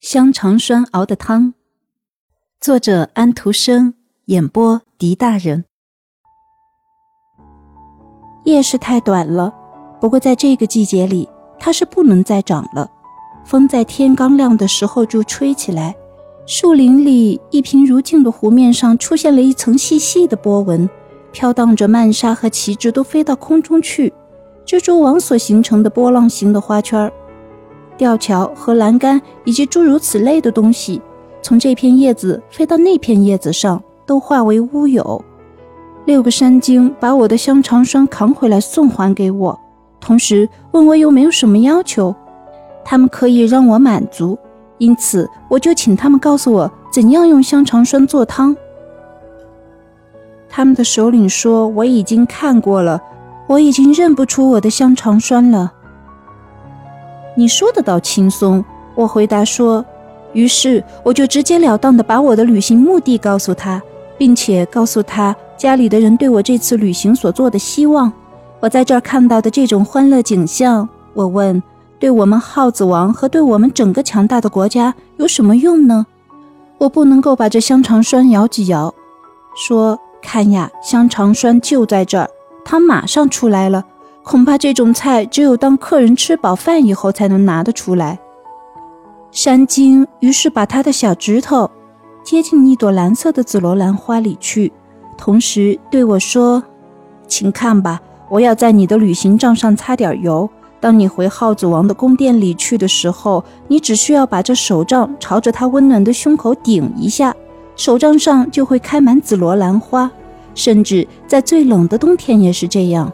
香肠栓熬的汤，作者安徒生，演播狄大人。夜是太短了，不过在这个季节里，它是不能再长了。风在天刚亮的时候就吹起来，树林里一平如镜的湖面上出现了一层细细的波纹，飘荡着曼莎和旗帜都飞到空中去，蜘蛛网所形成的波浪形的花圈儿。吊桥和栏杆以及诸如此类的东西，从这片叶子飞到那片叶子上，都化为乌有。六个山精把我的香肠栓扛回来送还给我，同时问我有没有什么要求，他们可以让我满足。因此，我就请他们告诉我怎样用香肠栓做汤。他们的首领说：“我已经看过了，我已经认不出我的香肠栓了。”你说的倒轻松，我回答说。于是我就直截了当的把我的旅行目的告诉他，并且告诉他家里的人对我这次旅行所做的希望。我在这儿看到的这种欢乐景象，我问：对我们耗子王和对我们整个强大的国家有什么用呢？我不能够把这香肠栓摇几摇，说：看呀，香肠栓就在这儿，它马上出来了。恐怕这种菜只有当客人吃饱饭以后才能拿得出来。山精于是把他的小指头接进一朵蓝色的紫罗兰花里去，同时对我说：“请看吧，我要在你的旅行杖上擦点油。当你回耗子王的宫殿里去的时候，你只需要把这手杖朝着他温暖的胸口顶一下，手杖上就会开满紫罗兰花。甚至在最冷的冬天也是这样。”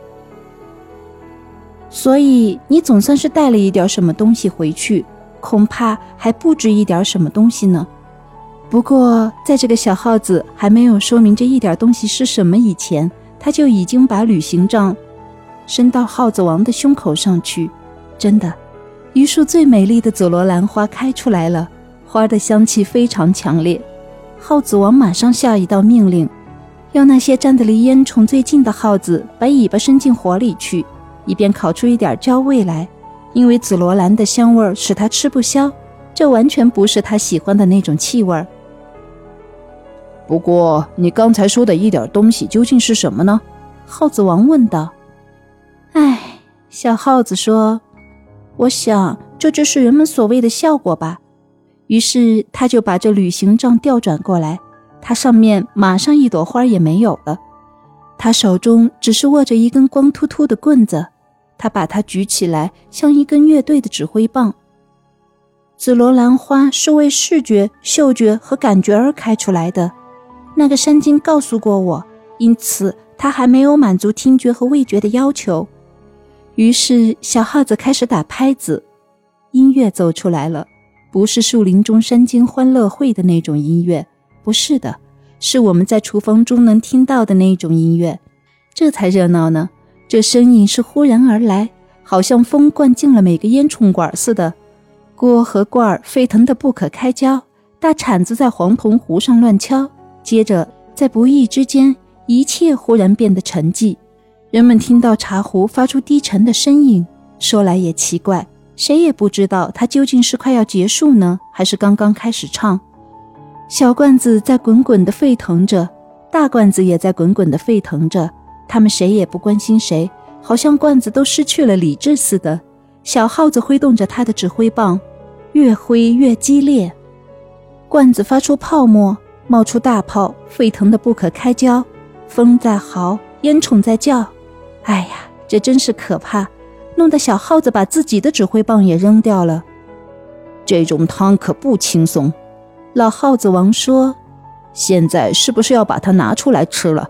所以你总算是带了一点什么东西回去，恐怕还不止一点什么东西呢。不过，在这个小耗子还没有说明这一点东西是什么以前，他就已经把旅行杖伸到耗子王的胸口上去。真的，一束最美丽的紫罗兰花开出来了，花的香气非常强烈。耗子王马上下一道命令，要那些站得离烟囱最近的耗子把尾巴伸进火里去。以便烤出一点焦味来，因为紫罗兰的香味使他吃不消，这完全不是他喜欢的那种气味。不过，你刚才说的一点东西究竟是什么呢？耗子王问道。唉，小耗子说：“我想这就是人们所谓的效果吧。”于是他就把这旅行杖调转过来，它上面马上一朵花也没有了，他手中只是握着一根光秃秃的棍子。他把它举起来，像一根乐队的指挥棒。紫罗兰花是为视觉、嗅觉和感觉而开出来的，那个山精告诉过我，因此他还没有满足听觉和味觉的要求。于是小耗子开始打拍子，音乐奏出来了，不是树林中山精欢乐会的那种音乐，不是的，是我们在厨房中能听到的那种音乐，这才热闹呢。这声音是忽然而来，好像风灌进了每个烟囱管似的，锅和罐儿沸腾得不可开交，大铲子在黄铜壶上乱敲。接着，在不意之间，一切忽然变得沉寂。人们听到茶壶发出低沉的声音。说来也奇怪，谁也不知道它究竟是快要结束呢，还是刚刚开始唱。小罐子在滚滚地沸腾着，大罐子也在滚滚地沸腾着。他们谁也不关心谁，好像罐子都失去了理智似的。小耗子挥动着它的指挥棒，越挥越激烈，罐子发出泡沫，冒出大泡，沸腾的不可开交。风在嚎，烟囱在叫。哎呀，这真是可怕，弄得小耗子把自己的指挥棒也扔掉了。这种汤可不轻松，老耗子王说：“现在是不是要把它拿出来吃了？”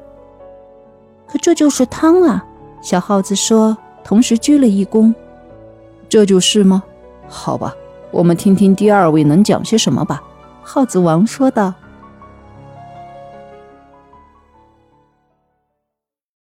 可这就是汤啊！小耗子说，同时鞠了一躬。这就是吗？好吧，我们听听第二位能讲些什么吧。耗子王说道。